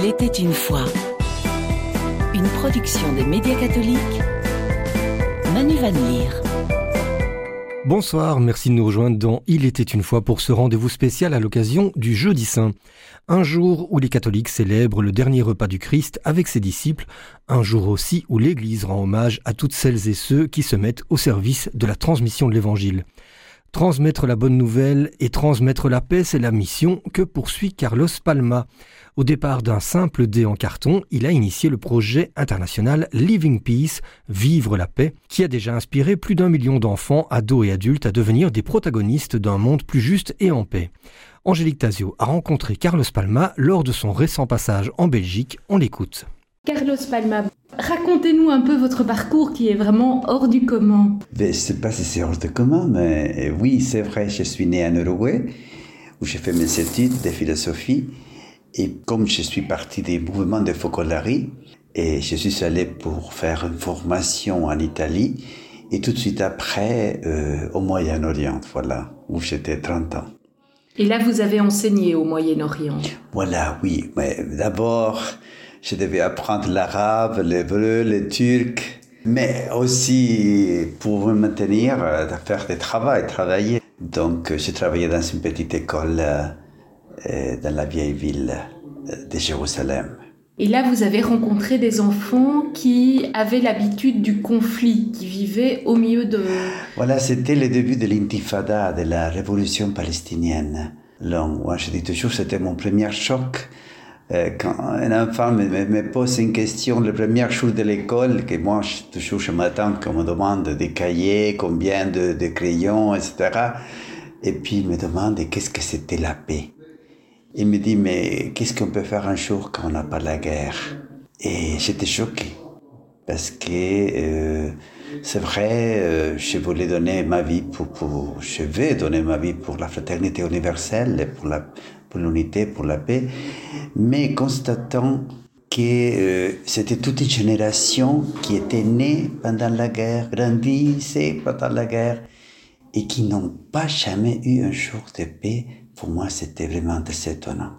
Il était une fois. Une production des médias catholiques. Manu Van Leer. Bonsoir, merci de nous rejoindre dans Il était une fois pour ce rendez-vous spécial à l'occasion du Jeudi Saint. Un jour où les catholiques célèbrent le dernier repas du Christ avec ses disciples, un jour aussi où l'Église rend hommage à toutes celles et ceux qui se mettent au service de la transmission de l'Évangile. Transmettre la bonne nouvelle et transmettre la paix, c'est la mission que poursuit Carlos Palma. Au départ d'un simple dé en carton, il a initié le projet international Living Peace, Vivre la paix, qui a déjà inspiré plus d'un million d'enfants, ados et adultes à devenir des protagonistes d'un monde plus juste et en paix. Angélique Tazio a rencontré Carlos Palma lors de son récent passage en Belgique. On l'écoute. Carlos Palma, racontez-nous un peu votre parcours qui est vraiment hors du commun. Ben, je ne sais pas si c'est hors du commun, mais oui, c'est vrai, je suis né en Uruguay, où j'ai fait mes études de philosophie. Et comme je suis parti des mouvements de Focolari, et je suis allé pour faire une formation en Italie, et tout de suite après euh, au Moyen-Orient, voilà, où j'étais 30 ans. Et là, vous avez enseigné au Moyen-Orient Voilà, oui. Mais d'abord, je devais apprendre l'arabe, l'hébreu, le turc, mais aussi pour me maintenir, euh, faire des travaux, travailler. Donc, j'ai travaillé dans une petite école euh, dans la vieille ville de Jérusalem. Et là, vous avez rencontré des enfants qui avaient l'habitude du conflit, qui vivaient au milieu de... Voilà, c'était le début de l'intifada, de la révolution palestinienne. Donc, moi, je dis toujours, c'était mon premier choc. Euh, quand un enfant me, me, pose une question le premier jour de l'école, que moi, je, toujours, je m'attends qu'on me demande des cahiers, combien de, de crayons, etc. Et puis, il me demande qu'est-ce que c'était la paix? Il me dit, mais qu'est-ce qu'on peut faire un jour quand on n'a pas la guerre? Et j'étais choqué. Parce que euh, c'est vrai, euh, je voulais donner ma vie pour, je vais donner ma vie pour la fraternité universelle, pour l'unité, pour la paix, mais constatant que euh, c'était toute une génération qui était née pendant la guerre, grandissait pendant la guerre, et qui n'ont pas jamais eu un jour de paix pour moi, c'était vraiment assez étonnant.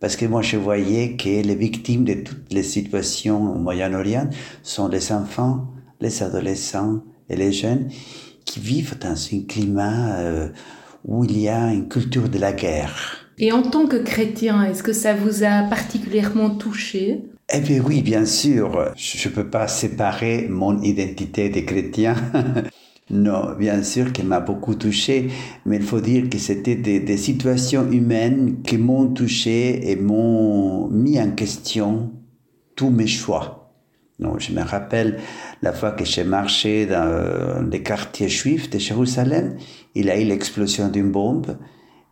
Parce que moi, je voyais que les victimes de toutes les situations au Moyen-Orient sont les enfants, les adolescents et les jeunes qui vivent dans un climat euh, où il y a une culture de la guerre. Et en tant que chrétien, est-ce que ça vous a particulièrement touché? Eh bien oui, bien sûr. Je ne peux pas séparer mon identité de chrétien Non, bien sûr qu'elle m'a beaucoup touché, mais il faut dire que c'était des, situations humaines qui m'ont touché et m'ont mis en question tous mes choix. Non, je me rappelle la fois que j'ai marché dans les quartiers juifs de Jérusalem, il y a eu l'explosion d'une bombe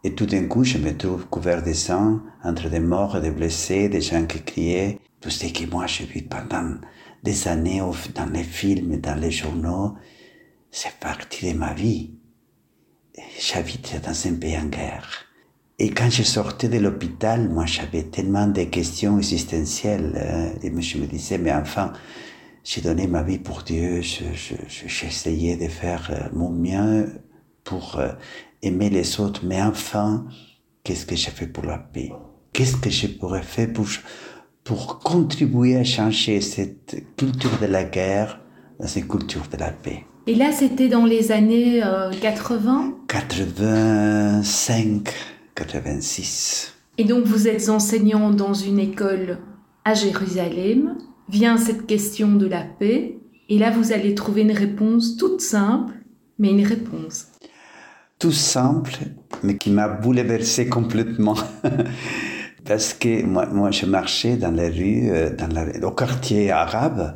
et tout d'un coup je me trouve couvert de sang, entre des morts et des blessés, des gens qui criaient, tout ce que moi j'ai vu pendant des années dans les films, dans les journaux c'est partie de ma vie. J'habitais dans un pays en guerre. Et quand je sortais de l'hôpital, moi j'avais tellement de questions existentielles. Hein, et je me disais, mais enfin, j'ai donné ma vie pour Dieu, j'essayais de faire euh, mon mieux pour euh, aimer les autres, mais enfin, qu'est-ce que j'ai fait pour la paix? Qu'est-ce que je pourrais faire pour, pour contribuer à changer cette culture de la guerre dans une culture de la paix? Et là, c'était dans les années 80 85, 86. Et donc, vous êtes enseignant dans une école à Jérusalem. Vient cette question de la paix. Et là, vous allez trouver une réponse toute simple, mais une réponse. Tout simple, mais qui m'a bouleversé complètement. Parce que moi, moi, je marchais dans les rues, euh, dans la, au quartier arabe,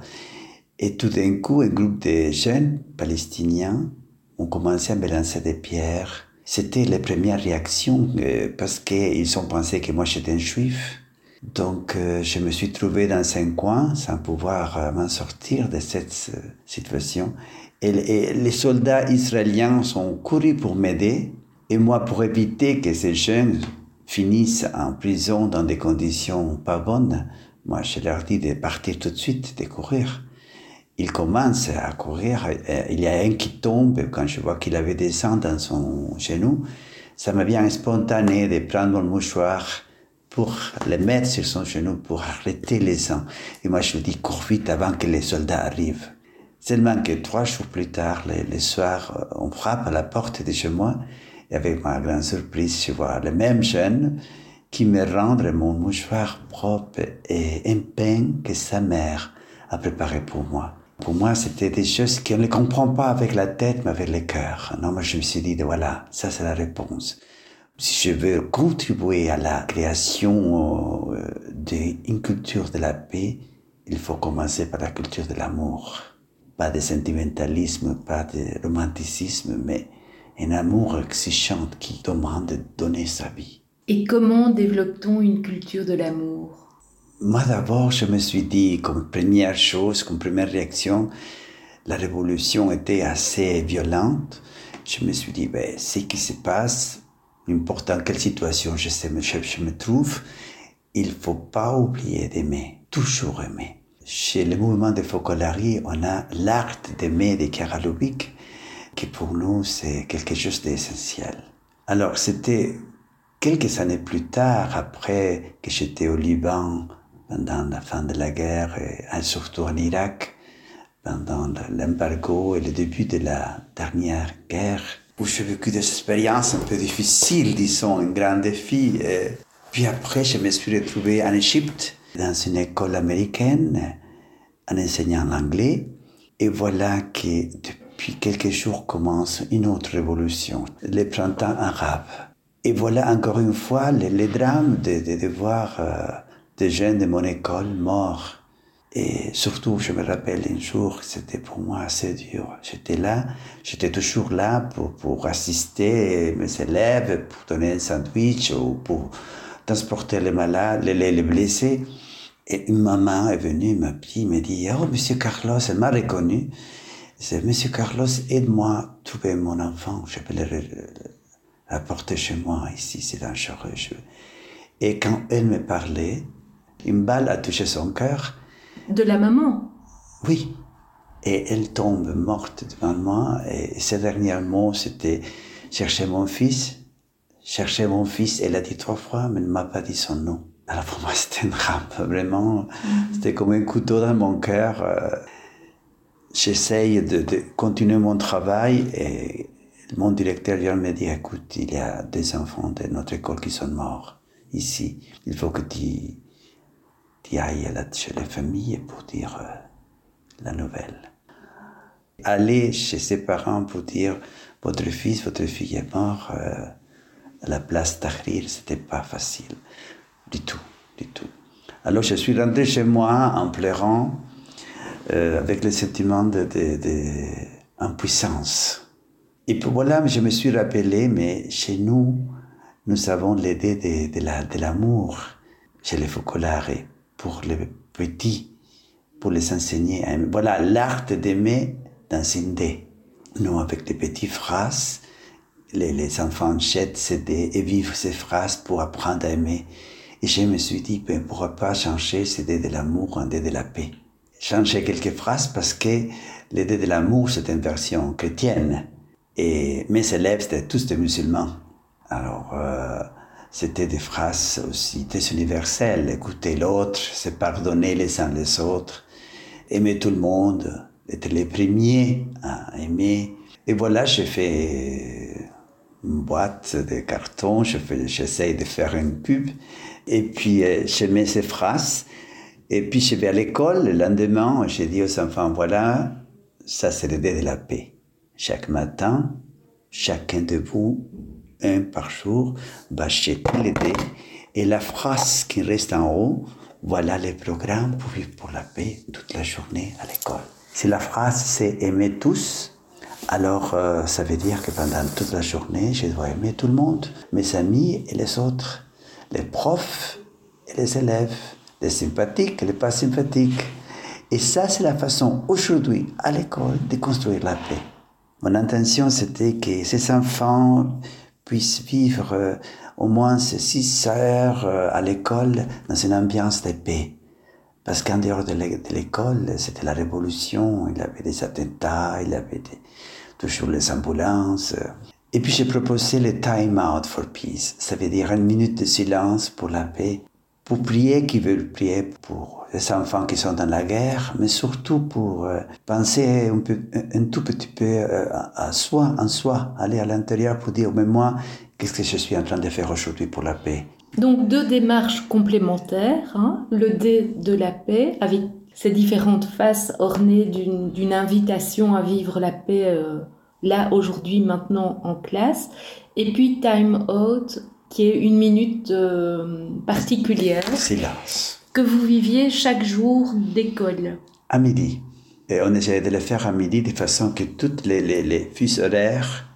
et tout d'un coup, un groupe de jeunes palestiniens ont commencé à me lancer des pierres. C'était les premières réactions euh, parce qu'ils ont pensé que moi j'étais un juif. Donc euh, je me suis trouvé dans un coin sans pouvoir euh, m'en sortir de cette situation. Et, et, les soldats israéliens sont courus pour m'aider. Et moi, pour éviter que ces jeunes finissent en prison dans des conditions pas bonnes, moi je leur dis de partir tout de suite, de courir il commence à courir. Il y a un qui tombe. Quand je vois qu'il avait des sang dans son genou, ça me vient spontané de prendre mon mouchoir pour les mettre sur son genou, pour arrêter les sang. Et moi, je lui dis, cours vite avant que les soldats arrivent. Seulement que trois jours plus tard, le, soir, on frappe à la porte de chez moi, et avec ma grande surprise, je vois le même jeune qui me rend mon mouchoir propre et un pain que sa mère a préparé pour moi. Pour moi, c'était des choses qu'on ne comprend pas avec la tête, mais avec le cœur. Non, moi, je me suis dit, voilà, ça, c'est la réponse. Si je veux contribuer à la création euh, d'une culture de la paix, il faut commencer par la culture de l'amour. Pas de sentimentalisme, pas de romanticisme, mais un amour exigeant qui demande de donner sa vie. Et comment développe-t-on une culture de l'amour? Moi d'abord, je me suis dit, comme première chose, comme première réaction, la révolution était assez violente. Je me suis dit, ben, ce qui se passe, n'importe dans quelle situation je, sais, je me trouve, il faut pas oublier d'aimer, toujours aimer. Chez le mouvement de Focolari, on a l'art d'aimer de Karalovic, qui pour nous, c'est quelque chose d'essentiel. Alors, c'était quelques années plus tard, après que j'étais au Liban, pendant la fin de la guerre, et surtout en Irak, pendant l'embargo et le début de la dernière guerre, où j'ai vécu des expériences un peu difficiles, disons, un grand défi. Et puis après, je me suis retrouvé en Égypte, dans une école américaine, en enseignant l'anglais. Et voilà que depuis quelques jours commence une autre révolution, le printemps arabe. Et voilà encore une fois le, drame de, de, voir euh, des jeunes de mon école morts et surtout, je me rappelle un jour, c'était pour moi assez dur. J'étais là, j'étais toujours là pour, pour assister mes élèves, pour donner un sandwich ou pour transporter les malades, les, les blessés. Et une maman est venue, m'a dit, me dit, oh, monsieur Carlos, elle m'a reconnu. C'est, monsieur Carlos, aide-moi à trouver mon enfant. Je peux le chez moi, ici, c'est dangereux. Et quand elle me parlait, une balle a touché son cœur de la maman Oui. Et elle tombe morte devant moi. Et ses derniers mots, c'était chercher mon fils, chercher mon fils. Elle a dit trois fois, mais ne m'a pas dit son nom. Alors pour moi, c'était une drame, vraiment. Mm-hmm. C'était comme un couteau dans mon cœur. Euh, j'essaye de, de, continuer mon travail et mon directeur vient me dire, écoute, il y a des enfants de notre école qui sont morts ici. Il faut que tu qui aille chez les familles pour dire euh, la nouvelle. Aller chez ses parents pour dire votre fils, votre fille est mort euh, à la place Tahrir, c'était pas facile du tout, du tout. Alors je suis rentré chez moi en pleurant, euh, avec le sentiment d'impuissance. De, de, Et puis voilà, je me suis rappelé, mais chez nous, nous avons l'idée de, l'amour chez les Focolare pour les petits, pour les enseigner. Voilà l'art d'aimer dans une dé. Nous, avec des petites phrases, les, les enfants jettent ces dés et vivent ces phrases pour apprendre à aimer. Et je me suis dit, ben, pourquoi pas changer ces dés de l'amour en dés de la paix? Changer quelques phrases parce que les dés de l'amour, c'est une version chrétienne. Et mes élèves, c'était tous des musulmans. Alors, euh, c'était des phrases aussi très universelles. Écouter l'autre, se pardonner les uns les autres, aimer tout le monde, être les premiers à aimer. Et voilà, j'ai fait une boîte de carton, j'essaye de faire une pub. Et puis, euh, je mets ces phrases. Et puis, je vais à l'école. Le lendemain, j'ai dit aux enfants, voilà, ça c'est l'idée de la paix. Chaque matin, chacun de vous un par jour, les dés et la phrase qui reste en haut, voilà le programme pour vivre pour la paix toute la journée à l'école. Si la phrase c'est aimer tous, alors euh, ça veut dire que pendant toute la journée, je dois aimer tout le monde, mes amis et les autres, les profs et les élèves, les sympathiques et les pas sympathiques. Et ça, c'est la façon aujourd'hui à l'école de construire la paix. Mon intention, c'était que ces enfants puissent vivre euh, au moins six heures euh, à l'école dans une ambiance de paix. Parce qu'en dehors de l'école, c'était la révolution, il y avait des attentats, il y avait toujours les ambulances. Et puis j'ai proposé le time out for peace, ça veut dire une minute de silence pour la paix pour prier, qui veulent prier pour les enfants qui sont dans la guerre, mais surtout pour euh, penser un, peu, un, tout petit peu euh, à soi, en soi, aller à l'intérieur pour dire, mais moi, qu'est-ce que je suis en train de faire aujourd'hui pour la paix? Donc deux démarches complémentaires, hein. le dé de la paix, avec ses différentes faces ornées d'une invitation à vivre la paix euh, là, aujourd'hui, maintenant, en classe, et puis Time Out, qui est une minute particulière. Silence que vous viviez chaque jour d'école À midi. Et on essayait de le faire à midi de façon que toutes les, les, les horaires,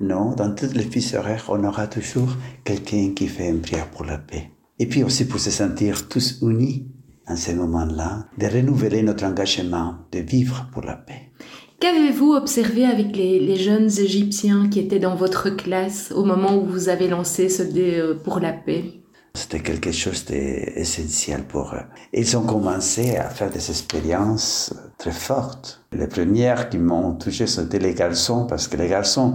non, dans toutes les fiches horaires, on aura toujours quelqu'un qui fait une prière pour la paix. Et puis aussi pour se sentir tous unis en ce moment-là, de renouveler notre engagement de vivre pour la paix. Qu'avez-vous observé avec les, les, jeunes Égyptiens qui étaient dans votre classe au moment où vous avez lancé ce dé euh, pour la paix? C'était quelque chose d'essentiel pour eux. Ils ont commencé à faire des expériences très fortes. Les premières qui m'ont touché, c'était les garçons, parce que les garçons,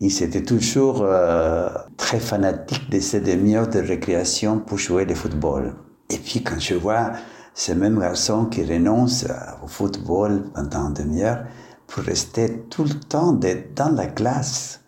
ils étaient toujours euh, très fanatiques de ces demi-heures de récréation pour jouer le football. Et puis quand je vois ces mêmes garçons qui renoncent au football pendant une demi-heure pour rester tout le temps dans la classe,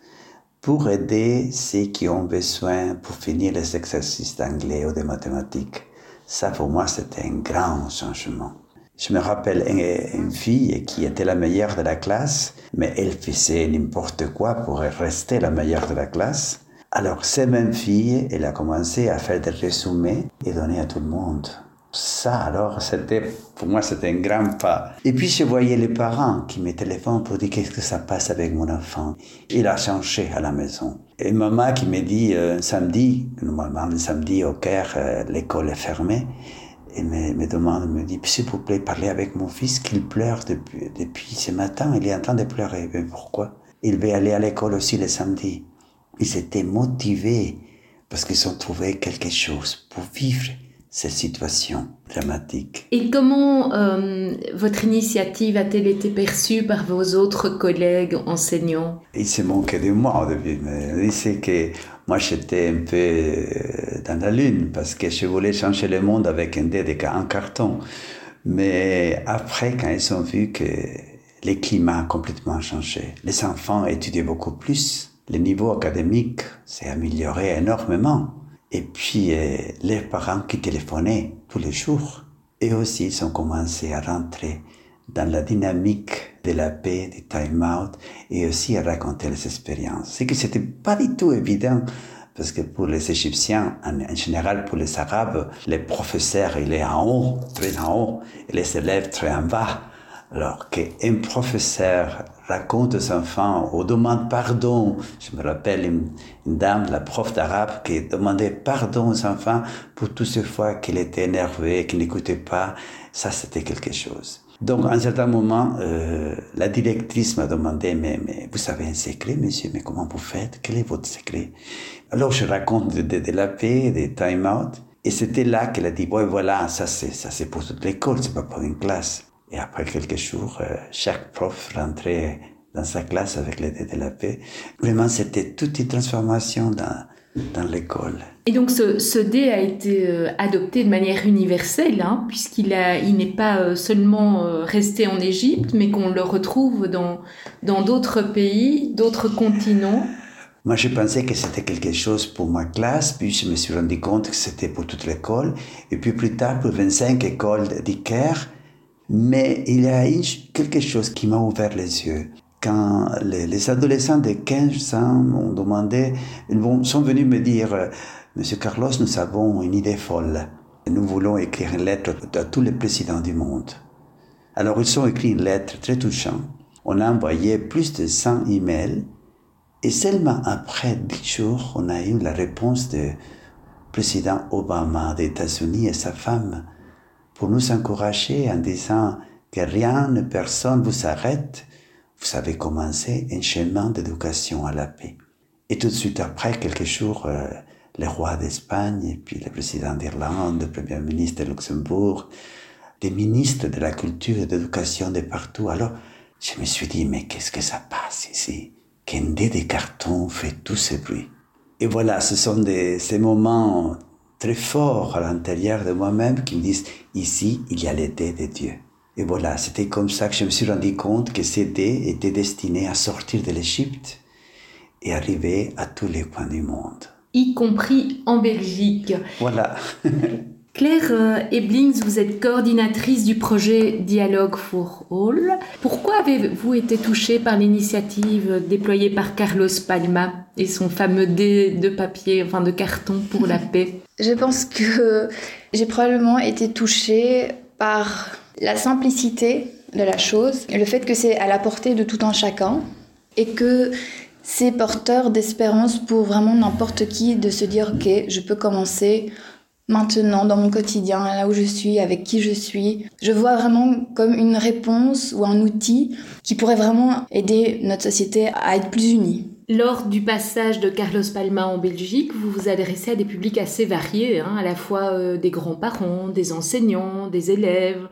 pour aider ceux qui ont besoin pour finir les exercices d'anglais ou de mathématiques. Ça, pour moi, c'était un grand changement. Je me rappelle une, fille qui était la meilleure de la classe, mais elle faisait n'importe quoi pour rester la meilleure de la classe. Alors, cette même fille, elle a commencé à faire des résumés et donner à tout le monde. Ça, alors, c'était, pour moi, c'était un grand pas. Et puis, je voyais les parents qui me téléphonent pour dire qu'est-ce que ça passe avec mon enfant? Il a changé à la maison. Et maman qui me dit, euh, samedi, normalement, le samedi au Caire, euh, l'école est fermée, et me, demande, me dit, s'il vous plaît, parlez avec mon fils qu'il pleure depuis, depuis ce matin. Il est en train de pleurer. Mais pourquoi? Il veut aller à l'école aussi le samedi. Ils étaient motivés parce qu'ils ont trouvé quelque chose pour vivre cette situation dramatique. Et comment euh, votre initiative a-t-elle été perçue par vos autres collègues enseignants? Il se manquait de moi au début, mais c'est que moi j'étais un peu euh, dans la lune parce que je voulais changer le monde avec un dé en carton. Mais après, quand ils ont vu que le climat a complètement changé, les enfants étudiaient beaucoup plus, le niveau académique s'est amélioré énormément. Et puis, euh, les parents qui téléphonaient tous les jours, et aussi, ils ont commencé à rentrer dans la dynamique de la paix, du time-out, et aussi à raconter les expériences. C'est que c'était pas du tout évident, parce que pour les Égyptiens, en, général pour les Arabes, les professeurs, il est en haut, très en haut, et les élèves très en bas. Alors qu'un professeur raconte aux enfants ou demande pardon, je me rappelle une, dame, la prof d'arabe, qui demandait pardon aux enfants pour toutes ces fois qu'il était énervé, qu'il n'écoutait pas, ça c'était quelque chose. Donc, à un certain moment, euh, la directrice m'a demandé, mais, mais vous avez un secret, monsieur, mais comment vous faites? Quel est votre secret? Alors, je raconte de, de, la paix, des time-out. Et c'était là qu'elle a dit, ouais, voilà, ça c'est, ça c'est pour toute l'école, c'est pas pour une classe. Et après quelques jours, euh, chaque prof rentrait dans sa classe avec l'aide de la paix. Vraiment, c'était toute une transformation dans, dans l'école. Et donc ce, ce, dé a été euh, adopté de manière universelle, hein, puisqu'il il n'est pas euh, seulement resté en Égypte, mais qu'on le retrouve dans dans d'autres pays, d'autres continents. Moi, je pensais que c'était quelque chose pour ma classe, puis je me suis rendu compte que c'était pour toute l'école. Et puis plus tard, pour 25 écoles d'Iker, mais il y a quelque chose qui m'a ouvert les yeux. Quand les, adolescents de 15 ans m'ont demandé, ils sont venus me dire, euh, Monsieur Carlos, nous avons une idée folle. Nous voulons écrire une lettre à tous les présidents du monde. Alors ils ont écrit une lettre très touchante. On a envoyé plus de 100 emails et seulement après 10 jours, on a eu la réponse du président Obama des États-Unis et sa femme pour nous encourager en disant que rien, personne vous arrête, vous avez commencé un chemin d'éducation à la paix. Et tout de suite après, quelques jours, euh, le roi d'Espagne, puis le président d'Irlande, le premier ministre de Luxembourg, des ministres de la culture et de l'éducation de partout. Alors, je me suis dit, mais qu'est-ce que ça passe ici? Qu'un dé de carton fait tout ce bruit. Et voilà, ce sont des, ces moments très fort à l'intérieur de moi-même qui me disent, ici, il y a les dés de Dieu. Et voilà, c'était comme ça que je me suis rendu compte que ces dés étaient destinés à sortir de l'Égypte et arriver à tous les coins du monde. Y compris en Belgique. Voilà. Claire euh, Eblings, vous êtes coordinatrice du projet Dialogue for All. Pourquoi avez-vous été touchée par l'initiative déployée par Carlos Palma et son fameux dé de papier, enfin de carton pour la paix? Je pense que j'ai probablement été touchée par la simplicité de la chose, le fait que c'est à la portée de tout un chacun et que c'est porteur d'espérance pour vraiment n'importe qui de se dire ok, je peux commencer maintenant dans mon quotidien, là où je suis, avec qui je suis. Je vois vraiment comme une réponse ou un outil qui pourrait vraiment aider notre société à être plus unie. Lors du passage de Carlos Palma en Belgique, vous vous adressez à des publics assez variés, hein, à la fois euh, des grands-parents, des enseignants, des élèves.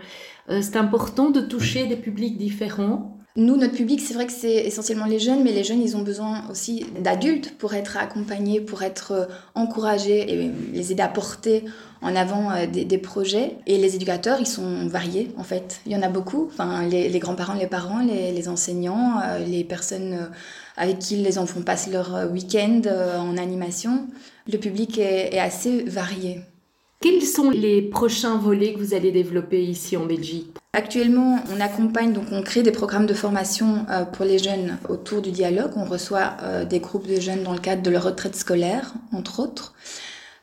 Euh, c'est important de toucher des publics différents. Nous, notre public, c'est vrai que c'est essentiellement les jeunes, mais les jeunes, ils ont besoin aussi d'adultes pour être accompagnés, pour être euh, encouragés et les aider à porter en avant euh, des, projets. Et les éducateurs, ils sont variés, en fait. Il y en a beaucoup. Enfin, les, grands-parents, les parents, les, enseignants, euh, les personnes avec qui les enfants passent leur week-end en animation. Le public est assez varié. Quels sont les prochains volets que vous allez développer ici en Belgique? Actuellement, on accompagne, donc on crée des programmes de formation euh, pour les jeunes autour du dialogue. On reçoit euh, des groupes de jeunes dans le cadre de leur retraite scolaire, entre autres.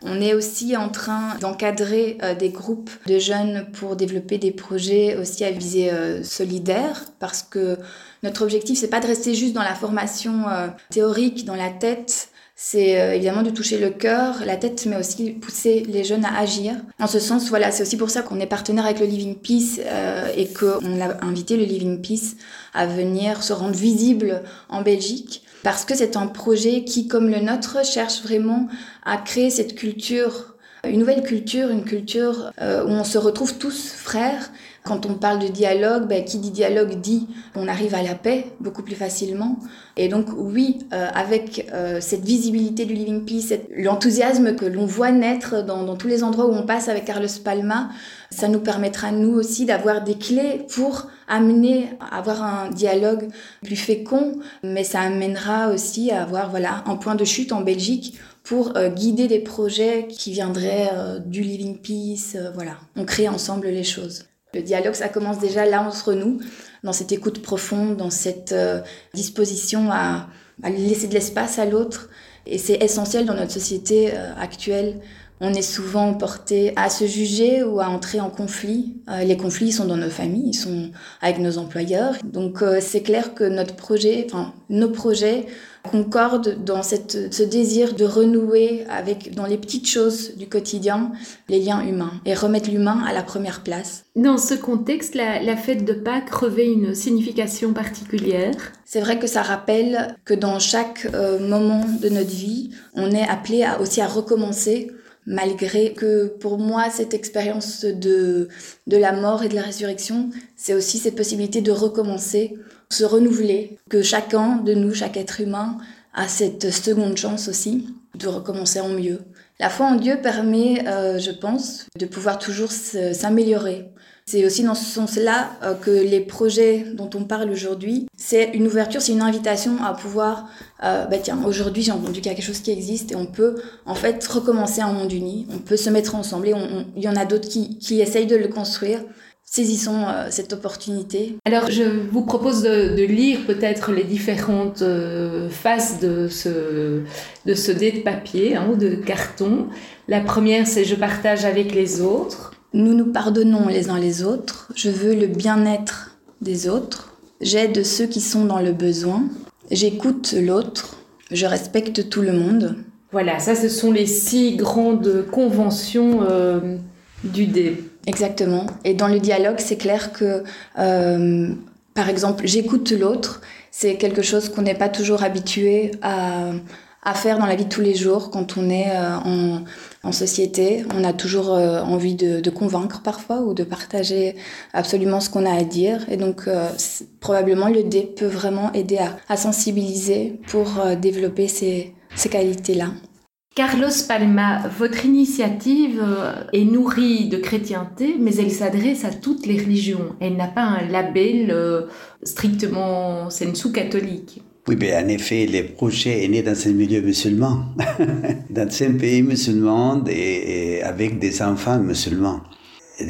On est aussi en train d'encadrer euh, des groupes de jeunes pour développer des projets aussi à visée solidaire parce que notre objectif c'est pas de rester juste dans la formation théorique dans la tête c'est euh, évidemment de toucher le cœur, la tête, mais aussi pousser les jeunes à agir. En ce sens, voilà, c'est aussi pour ça qu'on est partenaire avec le Living Peace euh, et qu'on a invité le Living Peace à venir se rendre visible en Belgique. Parce que c'est un projet qui, comme le nôtre, cherche vraiment à créer cette culture, une nouvelle culture, une culture euh, où on se retrouve tous frères quand on parle de dialogue, ben, qui dit dialogue dit qu'on arrive à la paix beaucoup plus facilement. Et donc oui, euh, avec euh, cette visibilité du Living Peace, l'enthousiasme que l'on voit naître dans, dans, tous les endroits où on passe avec Carlos Palma, ça nous permettra nous aussi d'avoir des clés pour amener à avoir un dialogue plus fécond, mais ça amènera aussi à avoir voilà un point de chute en Belgique pour euh, guider des projets qui viendraient du Living Peace. voilà, on crée ensemble les choses. Le dialogue, ça commence déjà là entre nous, dans cette écoute profonde, dans cette euh, disposition à, laisser de l'espace à l'autre. Et c'est essentiel dans notre société euh, actuelle. On est souvent porté à se juger ou à entrer en conflit. Euh, les conflits sont dans nos familles, ils sont avec nos employeurs. Donc c'est clair que notre projet, enfin nos projets concorde dans cette, ce désir de renouer avec, dans les petites choses du quotidien, les liens humains et remettre l'humain à la première place. Dans ce contexte, la, fête de Pâques revêt une signification particulière. C'est vrai que ça rappelle que dans chaque euh, moment de notre vie, on est appelé à, aussi à recommencer malgré que pour moi cette expérience de, de la mort et de la résurrection, c'est aussi cette possibilité de recommencer se renouveler, que chacun de nous, chaque être humain, a cette seconde chance aussi de recommencer en mieux. La foi en Dieu permet, euh, je pense, de pouvoir toujours s'améliorer. C'est aussi dans ce sens-là euh, que les projets dont on parle aujourd'hui, c'est une ouverture, c'est une invitation à pouvoir, euh, bah tiens, aujourd'hui j'ai entendu qu'il y a quelque chose qui existe et on peut en fait recommencer un monde uni, on peut se mettre ensemble et il y en a d'autres qui, qui essayent de le construire saisissons euh, cette opportunité. Alors, je vous propose de, lire peut-être les différentes euh, faces de ce, de ce dé de papier hein, ou de carton. La première, c'est je partage avec les autres. Nous nous pardonnons les uns les autres. Je veux le bien-être des autres. J'aide ceux qui sont dans le besoin. J'écoute l'autre. Je respecte tout le monde. Voilà, ça, ce sont les six grandes conventions euh, du dé. Exactement. Et dans le dialogue, c'est clair que, euh, par exemple, j'écoute l'autre, c'est quelque chose qu'on n'est pas toujours habitué à, à, faire dans la vie de tous les jours quand on est euh, en, en, société. On a toujours euh, envie de, de, convaincre parfois ou de partager absolument ce qu'on a à dire. Et donc, probablement, le dé peut vraiment aider à, à sensibiliser pour développer ces, ces qualités-là. Carlos Palma, votre initiative euh, est nourrie de chrétienté, mais elle s'adresse à toutes les religions. Elle n'a pas un label euh, strictement sous catholique. Oui, en effet, le projet est né dans un milieu musulman, dans un pays musulman et, avec des enfants musulmans.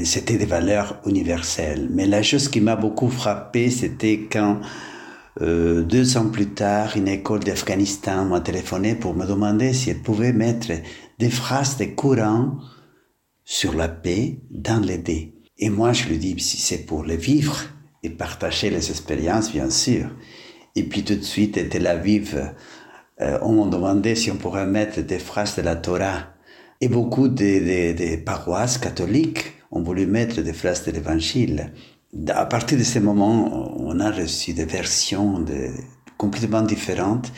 C'était des valeurs universelles. Mais la chose qui m'a beaucoup frappé, c'était quand euh, deux ans plus tard, une école d'Afghanistan m'a téléphoné pour me demander si elle pouvait mettre des phrases de Coran sur la paix dans les dés. Et moi, je lui dis, si c'est pour les vivre et partager les expériences, bien sûr. Et puis tout de suite, à Tel Aviv, euh, on m'a demandé si on pourrait mettre des phrases de la Torah. Et beaucoup de, paroisses catholiques ont voulu mettre des phrases de l'Évangile à partir de ce moment, on a reçu des versions complètement différentes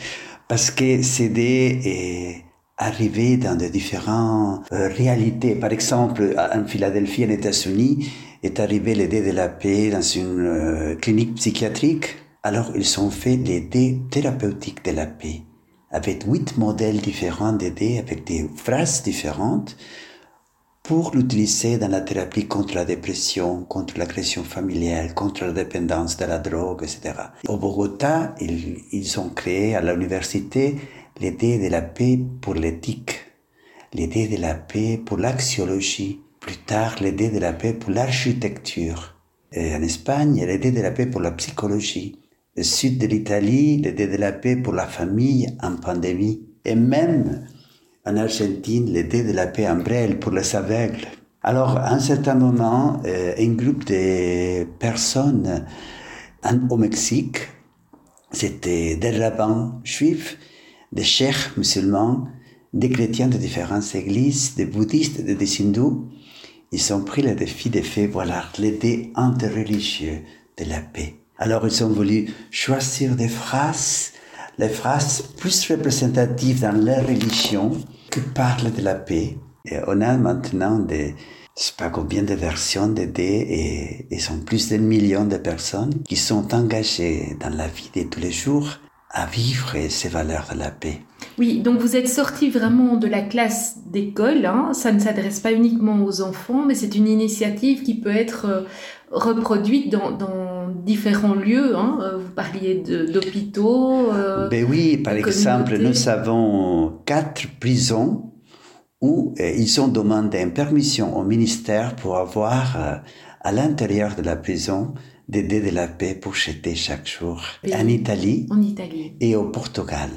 parce que CD est arrivé dans de différentes euh, réalités. Par exemple, en Philadelphie, aux États-Unis, est arrivé l'idée de la paix dans une euh, clinique psychiatrique. Alors, ils ont fait l'idée thérapeutique de la paix avec huit modèles différents d'idées, avec des phrases différentes pour l'utiliser dans la thérapie contre la dépression, contre l'agression familiale, contre la dépendance de la drogue, etc. Au Bogota, ils, ont créé à l'université l'idée de la paix pour l'éthique, l'idée de la paix pour l'axiologie, plus tard l'idée de la paix pour l'architecture. En Espagne, l'idée de la paix pour la psychologie. Le sud de l'Italie, l'idée de la paix pour la famille en pandémie. Et même en Argentine l'idée de la paix umbrelle pour les aveugles. Alors, à un certain moment, euh, un groupe de personnes au Mexique, c'était des rabbins juifs, des chefs musulmans, des chrétiens de différentes églises, des bouddhistes et des hindous. Ils ont pris le défi de faire, voilà, l'idée interreligieux de la paix. Alors, ils ont voulu choisir des phrases les phrases plus représentatives dans leur religion qui parlent de la paix. Et on a maintenant des, je sais pas combien de versions de et, et sont plus d'un million de personnes qui sont engagées dans la vie de tous les jours à vivre ces valeurs de la paix. Oui, donc vous êtes sorti vraiment de la classe d'école. Hein. Ça ne s'adresse pas uniquement aux enfants, mais c'est une initiative qui peut être euh, reproduite dans différents lieux. Hein. Euh, vous parliez d'hôpitaux. Euh, ben oui, par exemple, nous avons quatre prisons où euh, ils ont demandé une permission au ministère pour avoir à l'intérieur de la prison des dés de la paix pour jeter chaque jour. En Italie, en Italie et au Portugal,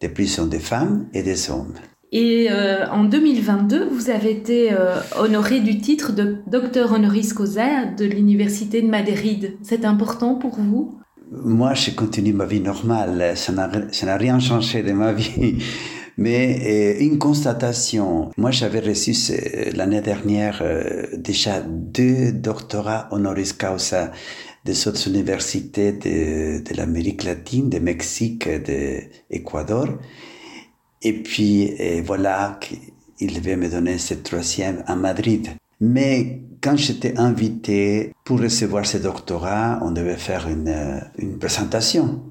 des prisons des femmes et des hommes. Et euh, en 2022, vous avez été euh, honoré du titre de docteur honoris causa de l'Université de Madrid. C'est important pour vous? Moi, je continue ma vie normale. Ça n'a rien changé de ma vie. Mais euh, une constatation, moi j'avais reçu l'année dernière déjà deux doctorats honoris causa des autres universités de, de l'Amérique latine, de Mexique d'Équateur. Et puis voilà qu'il devait me donner cette troisième à Madrid. Mais quand j'étais invité pour recevoir ce doctorat, on devait faire une, euh, une présentation.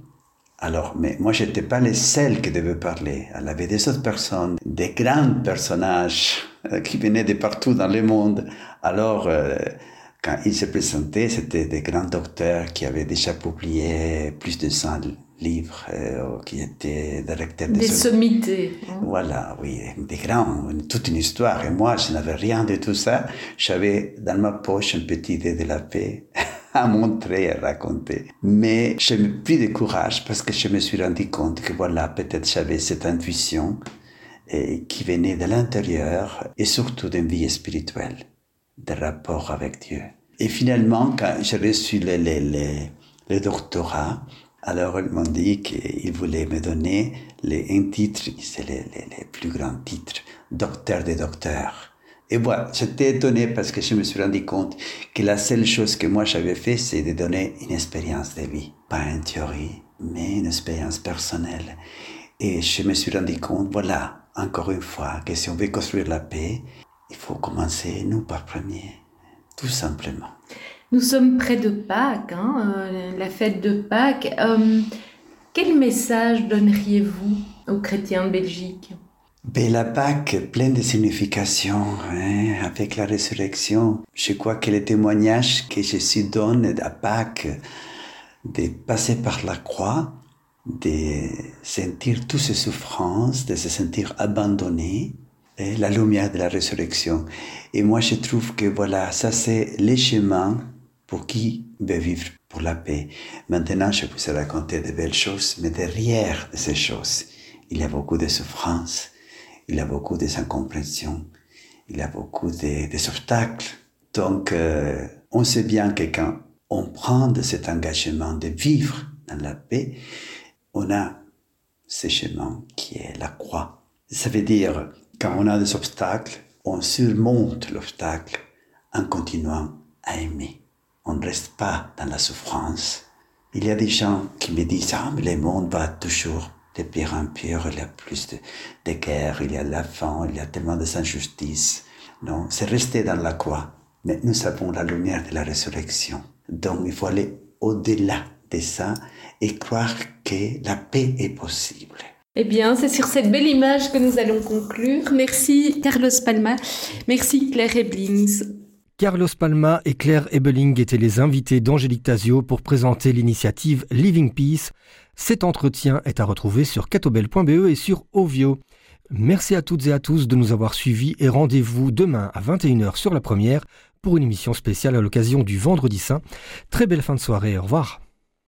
Alors, mais moi, j'étais pas le seul qui devait parler. Y avait des autres personnes, des grands personnages euh, qui venaient de partout dans le monde. Alors, euh, quand ils se présentaient, c'était des grands docteurs qui avaient déjà publié plus de 100 livres, euh, qui étaient directeurs des... Des sommités. Hein. Voilà, oui, des grands, toute une histoire. Et moi, je n'avais rien de tout ça. J'avais dans ma poche une petite idée de la paix à montrer, à raconter. Mais j'ai pris de courage parce que je me suis rendu compte que voilà, peut-être j'avais cette intuition et, qui venait de l'intérieur et surtout d'une vie spirituelle, de rapport avec Dieu. Et finalement, quand j'ai reçu le, le, le doctorat, alors ils m'ont dit qu'ils voulaient me donner les, un titre, c'est les, les, plus grands titres, docteur des docteurs. Et voilà, j'étais étonné parce que je me suis rendu compte que la seule chose que moi j'avais fait, c'est de donner une expérience de vie. Pas une théorie, mais une expérience personnelle. Et je me suis rendu compte, voilà, encore une fois, que si on veut construire la paix, il faut commencer nous par premier, tout simplement. Nous sommes près de Pâques, hein, euh, la fête de Pâques. Euh, quel message donneriez-vous aux chrétiens de Belgique? Ben, la Pâque, pleine de significations, hein, avec la résurrection. Je crois que le témoignage que Jésus donne à Pâques, de passer par la croix, de sentir toutes ces souffrances, de se sentir abandonné, la lumière de la résurrection. Et moi, je trouve que voilà, ça c'est le chemin pour qui veut vivre pour la paix. Maintenant, je vous ai raconté de belles choses, mais derrière ces choses, il y a beaucoup de souffrances, il y a beaucoup d'incompréhensions, il y a beaucoup de, obstacles. Donc, euh, on sait bien que quand on prend de cet engagement de vivre dans la paix, on a ce chemin qui est la croix. Ça veut dire, quand on a des obstacles, on surmonte l'obstacle en continuant à aimer. On ne reste pas dans la souffrance. Il y a des gens qui me disent, ah, mais le monde va toujours de pire en pire, il y a plus de, de guerres, il y a la faim, il y a tellement de injustices. Non, c'est rester dans la croix. Mais nous avons la lumière de la résurrection. Donc il faut aller au-delà de ça et croire que la paix est possible. Eh bien, c'est sur cette belle image que nous allons conclure. Merci Carlos Palma. Merci Claire Eblings. Carlos Palma et Claire Ebeling étaient les invités d'Angélique Tasio pour présenter l'initiative Living Peace. Cet entretien est à retrouver sur catobel.be et sur Ovio. Merci à toutes et à tous de nous avoir suivis et rendez-vous demain à 21h sur la première pour une émission spéciale à l'occasion du Vendredi Saint. Très belle fin de soirée, au revoir.